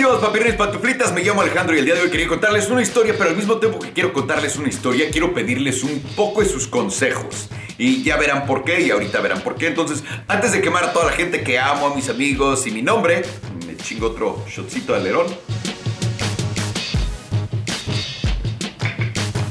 estimados papirines pantuflitas, me llamo Alejandro y el día de hoy quería contarles una historia, pero al mismo tiempo que quiero contarles una historia, quiero pedirles un poco de sus consejos. Y ya verán por qué, y ahorita verán por qué. Entonces, antes de quemar a toda la gente que amo, a mis amigos y mi nombre, me chingo otro shotcito de alerón.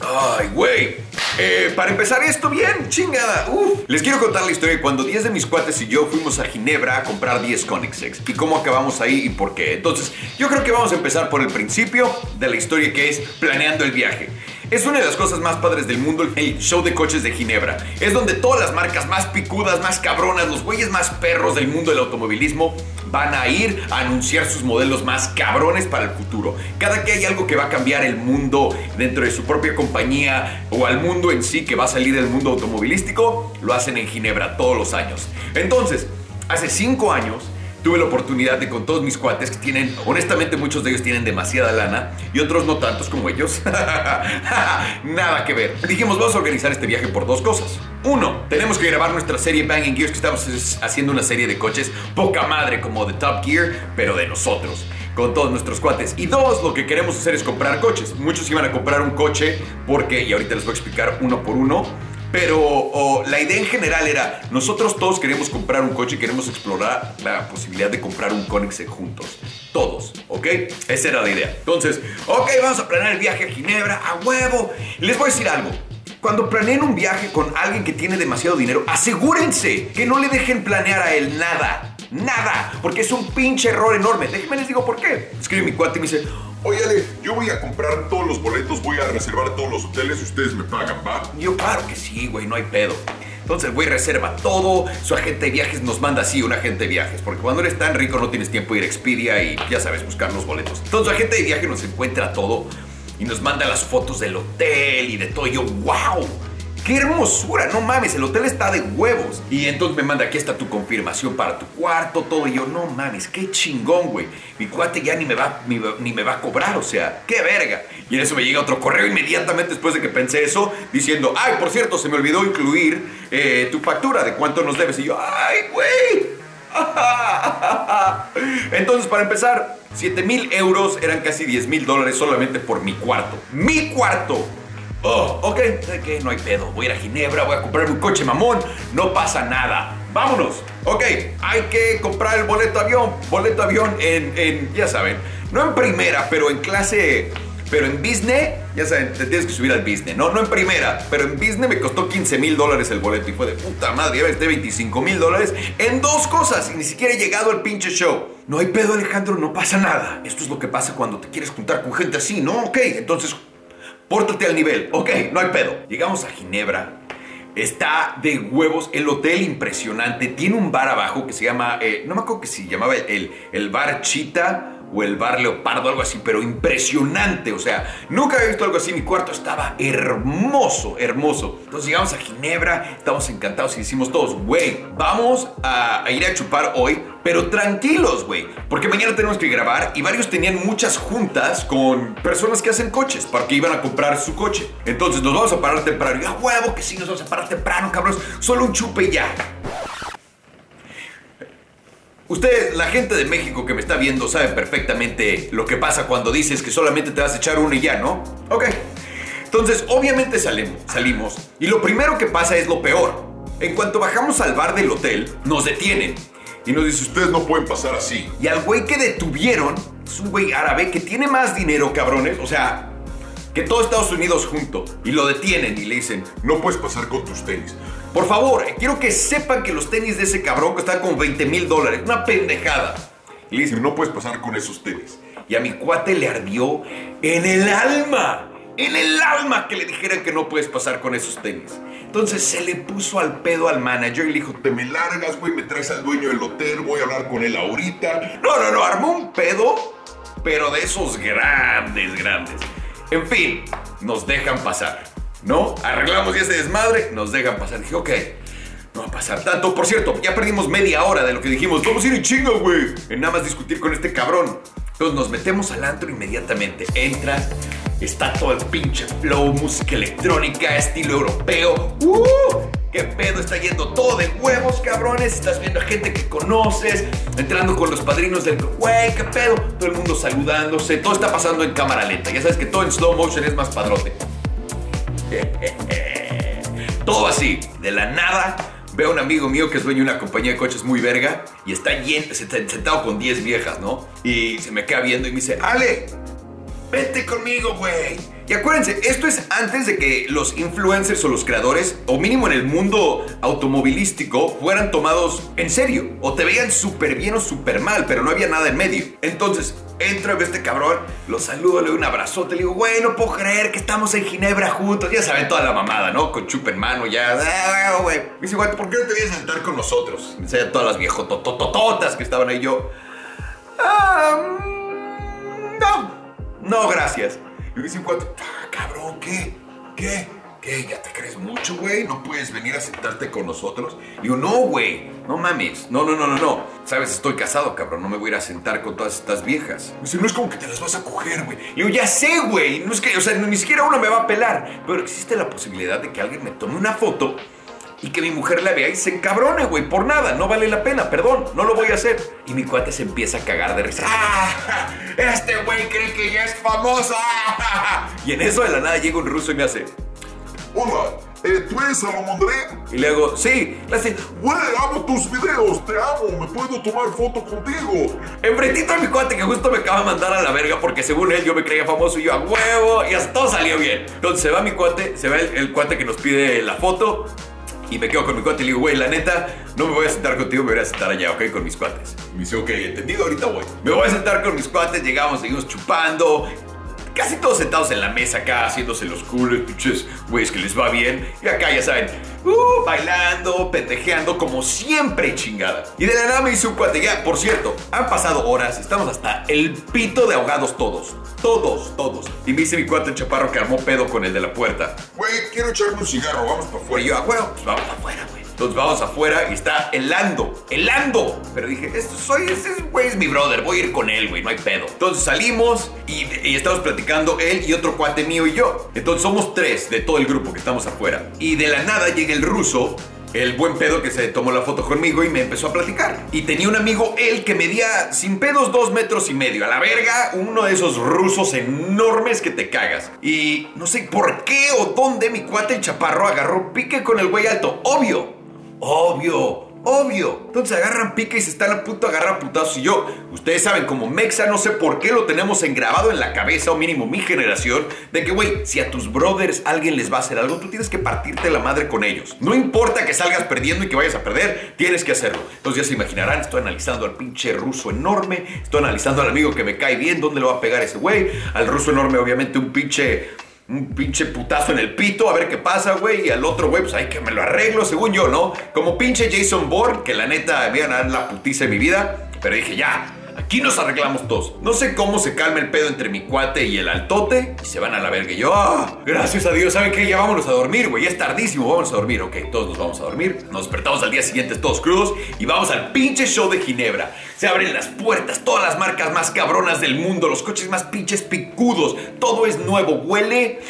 Ay, güey. Eh, para empezar esto bien, chingada. Uf. Les quiero contar la historia de cuando 10 de mis cuates y yo fuimos a Ginebra a comprar 10 Koenigseggs y cómo acabamos ahí y por qué. Entonces, yo creo que vamos a empezar por el principio de la historia que es planeando el viaje. Es una de las cosas más padres del mundo el show de coches de Ginebra. Es donde todas las marcas más picudas, más cabronas, los güeyes más perros del mundo del automovilismo van a ir a anunciar sus modelos más cabrones para el futuro. Cada que hay algo que va a cambiar el mundo dentro de su propia compañía o al mundo en sí que va a salir del mundo automovilístico, lo hacen en Ginebra todos los años. Entonces, hace cinco años tuve la oportunidad de con todos mis cuates que tienen, honestamente muchos de ellos tienen demasiada lana y otros no tantos como ellos. Nada que ver. Dijimos, vamos a organizar este viaje por dos cosas. Uno, tenemos que grabar nuestra serie Banging Gears que estamos haciendo una serie de coches poca madre como de Top Gear, pero de nosotros con todos nuestros cuates. Y dos, lo que queremos hacer es comprar coches. Muchos iban a comprar un coche porque, y ahorita les voy a explicar uno por uno, pero la idea en general era, nosotros todos queremos comprar un coche y queremos explorar la posibilidad de comprar un Koenigsegg juntos. Todos, ¿ok? Esa era la idea. Entonces, ok, vamos a planear el viaje a Ginebra, a huevo. Les voy a decir algo. Cuando planeen un viaje con alguien que tiene demasiado dinero, asegúrense que no le dejen planear a él nada. Nada. Porque es un pinche error enorme. Déjenme les digo por qué. Escribe mi cuate y me dice, Oye, Ale, yo voy a comprar todos los boletos, voy a reservar todos los hoteles y ustedes me pagan, ¿va? yo, claro que sí, güey, no hay pedo. Entonces el güey reserva todo, su agente de viajes nos manda así un agente de viajes, porque cuando eres tan rico no tienes tiempo de ir a Expedia y ya sabes buscar los boletos. Entonces su agente de viaje nos encuentra todo y nos manda las fotos del hotel y de todo. Y yo, wow, ¡Qué hermosura! No mames, el hotel está de huevos. Y entonces me manda, aquí está tu confirmación para tu cuarto, todo. Y yo, no mames, qué chingón, güey. Mi cuate ya ni me, va, ni, me va a cobrar, o sea, qué verga. Y en eso me llega otro correo inmediatamente después de que pensé eso, diciendo, ay, por cierto, se me olvidó incluir eh, tu factura de cuánto nos debes. Y yo, ay, güey. Entonces, para empezar, 7 mil euros eran casi 10 mil dólares solamente por mi cuarto. ¡Mi cuarto! Oh, ok, que no hay pedo. Voy a ir a Ginebra, voy a comprar un coche mamón, no pasa nada. Vámonos. Ok, hay que comprar el boleto avión. Boleto avión en, en, ya saben, no en primera, pero en clase, pero en business, ya saben, te tienes que subir al business, ¿no? No en primera, pero en business me costó 15 mil dólares el boleto y fue de puta madre, ya de 25 mil dólares en dos cosas y ni siquiera he llegado al pinche show. No hay pedo, Alejandro, no pasa nada. Esto es lo que pasa cuando te quieres juntar con gente así, ¿no? Ok, entonces Pórtate al nivel. Ok, no hay pedo. Llegamos a Ginebra. Está de huevos. El hotel impresionante. Tiene un bar abajo que se llama. Eh, no me acuerdo que se llamaba el, el bar Chita o el bar Leopardo, algo así, pero impresionante. O sea, nunca había visto algo así. Mi cuarto estaba hermoso, hermoso. Entonces llegamos a Ginebra, estamos encantados y decimos todos, güey, vamos a, ir a chupar hoy, pero tranquilos, güey. Porque mañana tenemos que grabar y varios tenían muchas juntas con personas que hacen coches para que iban a comprar su coche. Entonces nos vamos a parar temprano. Y a huevo que sí, nos vamos a parar temprano, cabros. Solo un chupe y ya. Usted, la gente de México que me está viendo, sabe perfectamente lo que pasa cuando dices que solamente te vas a echar uno y ya, ¿no? Ok. Entonces, obviamente salimos, salimos y lo primero que pasa es lo peor. En cuanto bajamos al bar del hotel, nos detienen y nos dice, ustedes no pueden pasar así. Y al güey que detuvieron, es un güey árabe que tiene más dinero, cabrones, o sea, que todo Estados Unidos junto. Y lo detienen y le dicen, no puedes pasar con tus tenis. Por favor, eh, quiero que sepan que los tenis de ese cabrón están con 20 mil dólares. Una pendejada. Y le dicen, no puedes pasar con esos tenis. Y a mi cuate le ardió en el alma. En el alma que le dijeran que no puedes pasar con esos tenis. Entonces se le puso al pedo al manager y le dijo, te me largas, güey, me traes al dueño del hotel, voy a hablar con él ahorita. No, no, no, armó un pedo, pero de esos grandes, grandes. En fin, nos dejan pasar. ¿no? Arreglamos y ese desmadre, nos dejan pasar. Dije, ok, no va a pasar tanto. Por cierto, ya perdimos media hora de lo que dijimos. Vamos a ir en chingo, güey. En nada más discutir con este cabrón. Entonces nos metemos al antro inmediatamente. Entras, está todo el pinche flow, música electrónica, estilo europeo. ¡Uh! ¿Qué pedo? Está yendo todo de huevos, cabrones. Estás viendo a gente que conoces, entrando con los padrinos del. Güey, ¿qué pedo? Todo el mundo saludándose. Todo está pasando en cámara lenta. Ya sabes que todo en slow motion es más padrote. todo así, de la nada. Veo a un amigo mío que es dueño de una compañía de coches muy verga y está sentado con 10 viejas, ¿no? Y se me queda viendo y me dice, Ale, vete conmigo, güey. Y acuérdense, esto es antes de que los influencers o los creadores, o mínimo en el mundo automovilístico, fueran tomados en serio. O te veían súper bien o súper mal, pero no había nada en medio. Entonces, entro a este cabrón, lo saludo, le doy un abrazote, le digo, güey, no puedo creer que estamos en Ginebra juntos. Ya saben toda la mamada, ¿no? Con chupa en mano, ya. Ah, güey. Me dice, güey, ¿por qué no te vienes a sentar con nosotros? Me todas las viejototototas que estaban ahí yo. Ah, mm, no. No, gracias. Me dice, ah, cabrón, ¿qué? ¿Qué? ¿Qué? ¿Ya te crees mucho, güey? ¿No puedes venir a sentarte con nosotros? Digo, no, güey, no mames. No, no, no, no, no. Sabes, estoy casado, cabrón. No me voy a ir a sentar con todas estas viejas. Me dice, no es como que te las vas a coger, güey. Y digo, ya sé, güey. No es que, o sea, ni siquiera uno me va a pelar. Pero existe la posibilidad de que alguien me tome una foto y que mi mujer la vea y se encabrone, güey, por nada, no vale la pena, perdón, no lo voy a hacer. Y mi cuate se empieza a cagar de risa. ¡Ah! Este güey cree que ya es famoso. Y en eso de la nada llega un ruso y me hace. Hola, eh, ¿tú eres Salomondré? Y le hago, sí, le hace, güey, amo tus videos, te amo, me puedo tomar foto contigo. Enfrentito a mi cuate que justo me acaba de mandar a la verga porque según él yo me creía famoso y yo a huevo y hasta todo salió bien. Entonces se va mi cuate, se va el, el cuate que nos pide la foto, y me quedo con mi cuate y le digo, güey, la neta, no me voy a sentar contigo, me voy a sentar allá, ¿ok? Con mis cuates. me dice, ok, entendido, ahorita voy. Me voy a sentar con mis cuates, llegamos, seguimos chupando. Casi todos sentados en la mesa acá, haciéndose los culos, pinches güeyes que les va bien. Y acá, ya saben, uh, bailando, pendejeando, como siempre, chingada. Y de la nada me dice un cuate, ya, por cierto, han pasado horas, estamos hasta el pito de ahogados todos. Todos, todos. Y me dice mi cuate chaparro que armó pedo con el de la puerta. Güey, quiero echarme un cigarro, vamos para afuera. Y yo, ah, bueno, pues vamos para afuera, güey. Entonces vamos afuera y está helando, helando. Pero dije, esto soy, ese güey es mi brother, voy a ir con él, güey, no hay pedo. Entonces salimos y, estamos platicando él y otro cuate mío y yo. Entonces somos tres de todo el grupo que estamos afuera. Y de la nada llega el ruso el buen pedo que se tomó la foto conmigo y me empezó a platicar. Y tenía un amigo, él, que medía sin pedos dos metros y medio. A la verga, uno de esos rusos enormes que te cagas. Y no sé por qué o dónde mi cuate el chaparro agarró pique con el güey alto. Obvio, obvio. Obvio. Entonces agarran pica y se están a punto de agarrar putazos. Y yo, ustedes saben, como Mexa, no sé por qué lo tenemos engrabado en la cabeza, o mínimo mi generación, de que, güey, si a tus brothers alguien les va a hacer algo, tú tienes que partirte la madre con ellos. No importa que salgas perdiendo y que vayas a perder, tienes que hacerlo. Entonces ya se imaginarán, estoy analizando al pinche ruso enorme, estoy analizando al amigo que me cae bien, dónde le va a pegar ese güey. Al ruso enorme, obviamente, un pinche un pinche putazo en el pito, a ver qué pasa, güey. Y al otro, güey, pues hay que me lo arreglo, según yo, ¿no? Como pinche Jason Bourne, que la neta dar la putiza de mi vida. Pero dije, ya, Aquí nos arreglamos todos. No sé cómo se calma el pedo entre mi cuate y el altote y se van a la verga. Y yo, ah, gracias a Dios, ¿saben qué? Ya vámonos a dormir, güey. Ya es tardísimo, vámonos a dormir. Ok, todos nos vamos a dormir. Nos despertamos al día siguiente todos crudos y vamos al pinche show de Ginebra. Se abren las puertas, todas las marcas más cabronas del mundo, los coches más pinches picudos. Todo es nuevo. Huele,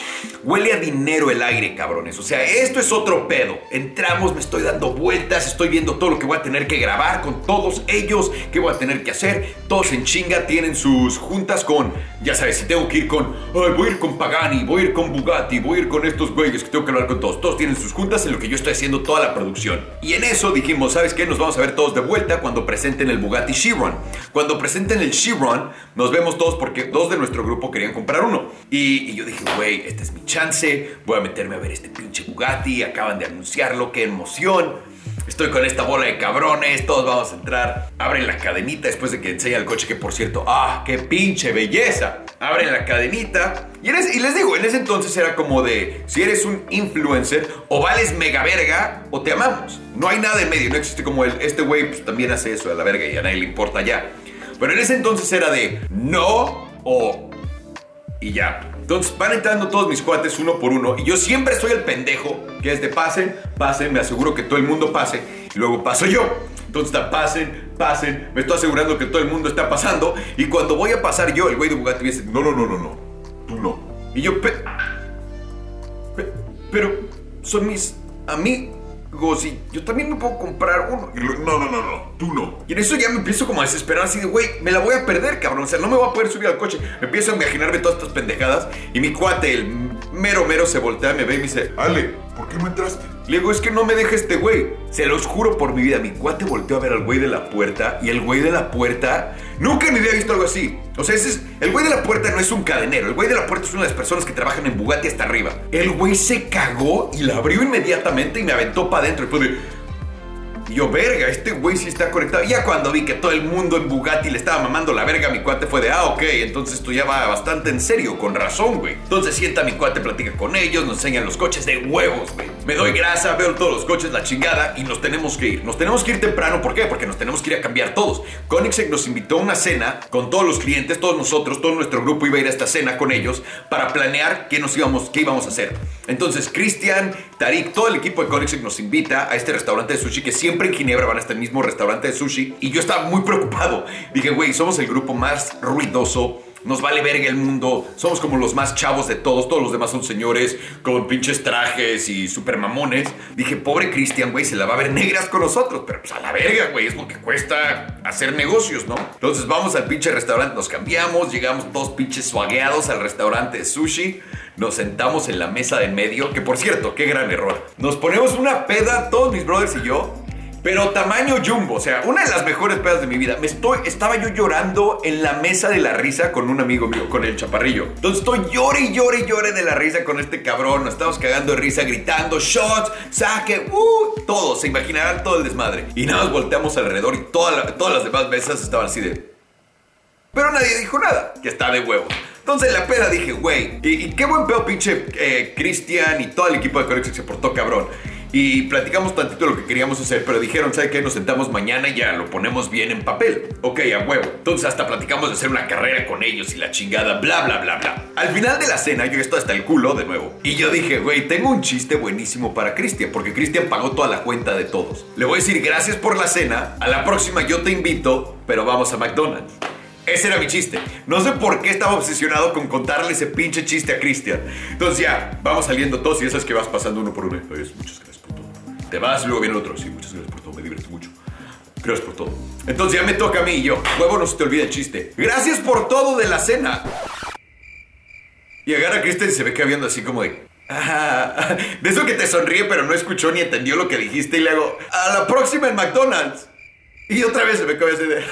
huele a dinero el aire, cabrones. O sea, esto es otro pedo. Entramos, me estoy dando vueltas, estoy viendo todo lo que voy a tener que grabar con todos ellos, qué voy a tener que hacer todos en chinga tienen sus juntas con, ya sabes, si tengo que ir con, ay, voy a ir con Pagani, voy a ir con Bugatti, voy a ir con estos güeyes que tengo que hablar con todos. Todos tienen sus juntas en lo que yo estoy haciendo toda la producción. Y en eso dijimos, ¿sabes qué? Nos vamos a ver todos de vuelta cuando presenten el Bugatti Chiron. Cuando presenten el Chiron, nos vemos todos porque dos de nuestro grupo querían comprar uno. Y, y yo dije, güey, esta es mi chance, voy a meterme a ver este pinche Bugatti, acaban de anunciarlo, qué emoción. Estoy con esta bola de cabrones, todos vamos a entrar. Abren la cadenita después de que enseña el coche, que por cierto, ¡ah, qué pinche belleza! Abren la cadenita. Y, les digo, en ese entonces era como de, si eres un influencer, o vales mega verga, o te amamos. No hay nada en medio, no existe como el, este güey pues, también hace eso a la verga y a nadie le importa ya. Pero en ese entonces era de, no, o... Y ya. Entonces van entrando todos mis cuates uno por uno y yo siempre soy el pendejo que es de pasen, pasen, me aseguro que todo el mundo pase y luego paso yo. Entonces pasen, pasen, me estoy asegurando que todo el mundo está pasando y cuando voy a pasar yo, el güey de Bugatti me dice, no, no, no, no, no, tú no. Y yo, pero son mis, a mí, Digo, sí, yo también me puedo comprar uno. Y lo- no, no, no, no, tú no. Y en eso ya me empiezo como a desesperar así de, güey, me la voy a perder, cabrón. O sea, no me voy a poder subir al coche. Me empiezo a imaginarme todas estas pendejadas. Y mi cuate, el mero mero, se voltea, me ve y me dice, Ale, ¿por qué no entraste? Le digo, es que no me deja este güey. Se los juro por mi vida. Mi cuate volteó a ver al güey de la puerta. Y el güey de la puerta. Nunca en mi vida he visto algo así. O sea, ese es, el güey de la puerta no es un cadenero. El güey de la puerta es una de las personas que trabajan en Bugatti hasta arriba. El güey se cagó y la abrió inmediatamente y me aventó para adentro. Y fue de. Y yo, verga, este güey sí está conectado. Ya cuando vi que todo el mundo en Bugatti le estaba mamando la verga, mi cuate fue de, ah, ok, entonces esto ya va bastante en serio, con razón, güey. Entonces sienta mi cuate, platica con ellos, nos enseñan los coches de huevos, güey. Me doy grasa, veo todos los coches, la chingada, y nos tenemos que ir. Nos tenemos que ir temprano, ¿por qué? Porque nos tenemos que ir a cambiar todos. Koenigsegg nos invitó a una cena con todos los clientes, todos nosotros, todo nuestro grupo iba a ir a esta cena con ellos para planear qué nos íbamos, qué íbamos a hacer. Entonces, Cristian, Tarik, todo el equipo de Koenigsegg nos invita a este restaurante de sushi que siempre en Ginebra van a este mismo restaurante de sushi. Y yo estaba muy preocupado. Dije, güey, somos el grupo más ruidoso. Nos vale verga el mundo. Somos como los más chavos de todos. Todos los demás son señores con pinches trajes y super mamones. Dije, pobre Cristian, güey, se la va a ver negras con nosotros. Pero pues a la verga, güey, es lo que cuesta hacer negocios, ¿no? Entonces vamos al pinche restaurante, nos cambiamos, llegamos todos pinches suagueados al restaurante de sushi. Nos sentamos en la mesa de en medio, que por cierto, qué gran error. Nos ponemos una peda, todos mis brothers y yo, pero tamaño jumbo, o sea, una de las mejores pedas de mi vida. Me estoy, estaba yo llorando en la mesa de la risa con un amigo mío, con el chaparrillo. Entonces estoy llore y llore y llore de la risa con este cabrón. Nos estamos cagando de risa, gritando, shots, saque, uh, todo. Se imaginarán todo el desmadre. Y nada más volteamos alrededor y toda la- todas las demás mesas estaban así de... Pero nadie dijo nada, que está de huevo. Entonces en la peda dije, güey, y, y qué buen pedo pinche eh, Cristian y todo el equipo de Conexión se portó cabrón. Y platicamos tantito lo que queríamos hacer, pero dijeron, ¿sabe qué? Nos sentamos mañana y ya lo ponemos bien en papel. Ok, a huevo. Entonces hasta platicamos de hacer una carrera con ellos y la chingada, bla, bla, bla, bla. Al final de la cena yo estoy hasta el culo de nuevo. Y yo dije, güey, tengo un chiste buenísimo para Cristian, porque Cristian pagó toda la cuenta de todos. Le voy a decir gracias por la cena, a la próxima yo te invito, pero vamos a McDonald's. Ese era mi chiste. No sé por qué estaba obsesionado con contarle ese pinche chiste a Cristian. Entonces ya, vamos saliendo todos y sabes que vas pasando uno por uno. Oye, muchas gracias por todo. Te vas luego viene el otro. Sí, muchas gracias por todo. Me divierto mucho. Gracias por todo. Entonces ya me toca a mí y yo. Huevo, no se te olvide el chiste. Gracias por todo de la cena. Y agarra a Cristian y se ve que así como de. "Ah", de eso que te sonríe pero no escuchó ni entendió lo que dijiste y le hago, a la próxima en McDonald's. Y otra vez se me cae así de...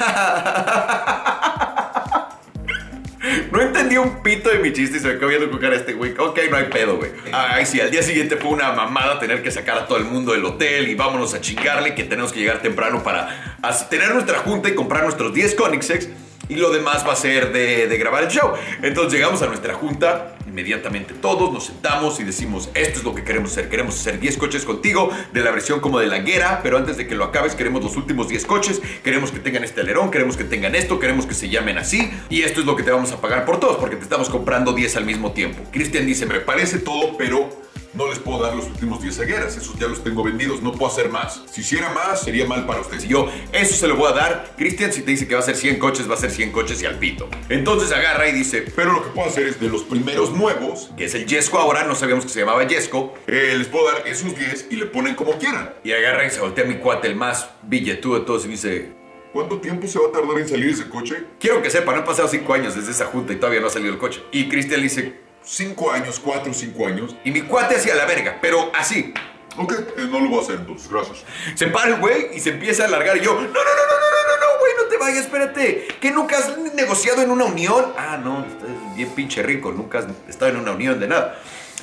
No entendí un pito de mi chiste y se me acabó viendo con este güey. Ok, no hay pedo, güey. Ay, sí, al día siguiente fue una mamada tener que sacar a todo el mundo del hotel y vámonos a chingarle que tenemos que llegar temprano para tener nuestra junta y comprar nuestros 10 Koenigseggs y lo demás va a ser de grabar el show. Entonces llegamos a nuestra junta, inmediatamente todos nos sentamos y decimos, esto es lo que queremos hacer. Queremos hacer 10 coches contigo, de la versión como de la guerra, pero antes de que lo acabes queremos los últimos 10 coches, queremos que tengan este alerón, queremos que tengan esto, queremos que se llamen así, y esto es lo que te vamos a pagar por todos, porque te estamos comprando 10 al mismo tiempo. Cristian dice, me Me parece todo, pero no les puedo dar los últimos 10 agueras. Esos ya los tengo vendidos. No puedo hacer más. Si hiciera más, sería mal para ustedes. Y yo, eso se lo voy a dar. Cristian, si te dice que va a ser 100 coches, va a ser 100 coches y al pito. Entonces agarra y dice, Pero lo que puedo hacer es de los primeros nuevos, que es el Yesco ahora, no sabíamos que se llamaba Yesco. eh, les puedo dar esos 10 y le ponen como quieran. Y agarra y se voltea a mi cuate, el más billetudo de todos, y dice, ¿Cuánto tiempo se va a tardar en salir ese coche? quiero que sepan, han pasado 5 años desde esa junta y todavía no ha salido el coche. Y Cristian le dice, Cinco años, cuatro o cinco años. y mi cuate hacia la verga, pero así. Ok, eh, no lo voy a hacer entonces, gracias. Se para el güey y se empieza a alargar y yo, no, no, no, no, no, no, no, güey, no te vayas, espérate. ¿Que nunca has negociado en una unión? Ah, no, estás bien pinche rico, nunca has estado en una unión de nada.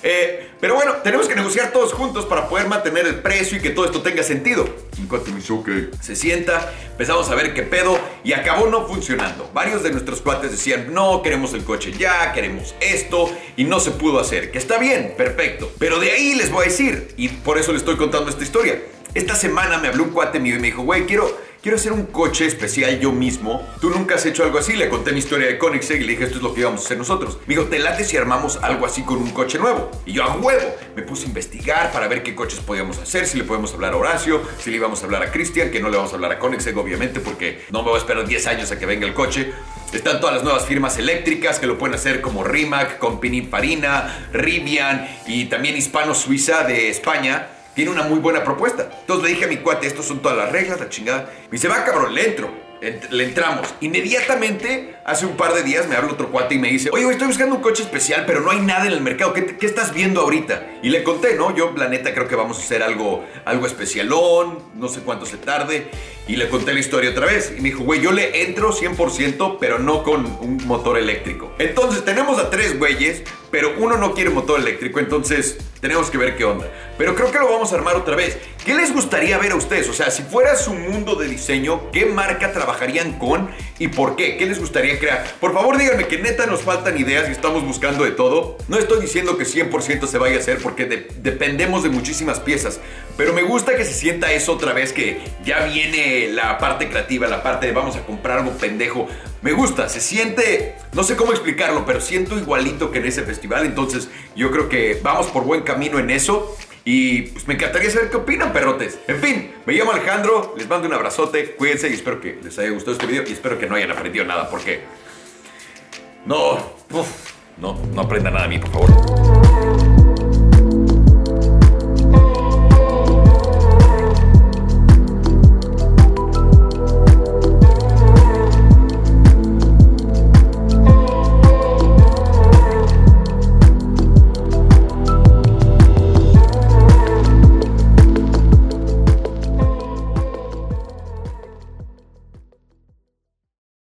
Eh, pero bueno, tenemos que negociar todos juntos para poder mantener el precio y que todo esto tenga sentido. Ok. Se sienta, empezamos a ver qué pedo y acabó no funcionando. Varios de nuestros cuates decían, no, queremos el coche ya, queremos esto y no se pudo hacer. Que está bien, perfecto. Pero de ahí les voy a decir, y por eso les estoy contando esta historia. Esta semana me habló un cuate mío y me dijo, güey, quiero, quiero hacer un coche especial yo mismo. Tú nunca has hecho algo así. Le conté mi historia de Koenigsegg y le dije, esto es lo que íbamos a hacer nosotros. Me dijo, te late si armamos algo así con un coche nuevo. Y yo a huevo me puse a investigar para ver qué coches podíamos hacer, si le podemos hablar a Horacio, si le íbamos a hablar a Cristian, que no le vamos a hablar a Koenigsegg obviamente porque no me voy a esperar 10 años a que venga el coche. Están todas las nuevas firmas eléctricas que lo pueden hacer como Rimac, con Pininfarina, Rivian y también Hispano Suiza de España tiene una muy buena propuesta. Entonces le dije a mi cuate, estos son todas las reglas, la chingada. Me dice, va cabrón, le entro. Ent- Le entramos. Inmediatamente, hace un par de días, me habla otro cuate y me dice, oye, estoy buscando un coche especial, pero no hay nada en el mercado. ¿Qué, qué estás viendo ahorita? Y le conté, ¿no? Yo, la neta, creo que vamos a hacer algo, algo especialón, no sé cuánto se tarde. Y le conté la historia otra vez. Y me dijo, güey, yo le entro 100%, pero no con un motor eléctrico. Entonces, tenemos a tres güeyes, pero uno no quiere motor eléctrico, entonces tenemos que ver qué onda. Pero creo que lo vamos a armar otra vez. ¿Qué les gustaría ver a ustedes? O sea, si fuera su mundo de diseño, ¿qué marca trabajarían con y por qué? ¿Qué les gustaría crear? Por favor, díganme que neta nos faltan ideas y estamos buscando de todo. No estoy diciendo que 100% se vaya a hacer porque de- dependemos de muchísimas piezas, pero me gusta que se sienta eso otra vez, que ya viene la parte creativa, la parte de vamos a comprar algo pendejo. Me gusta, se siente, no sé cómo explicarlo, pero siento igualito que en ese festival, entonces yo creo que vamos por buen camino en eso. Y pues me encantaría saber qué opinan, perrotes. En fin, me llamo Alejandro, les mando un abrazote, cuídense y espero que les haya gustado este video y espero que no hayan aprendido nada porque... No, no, no aprendan nada de mí, por favor.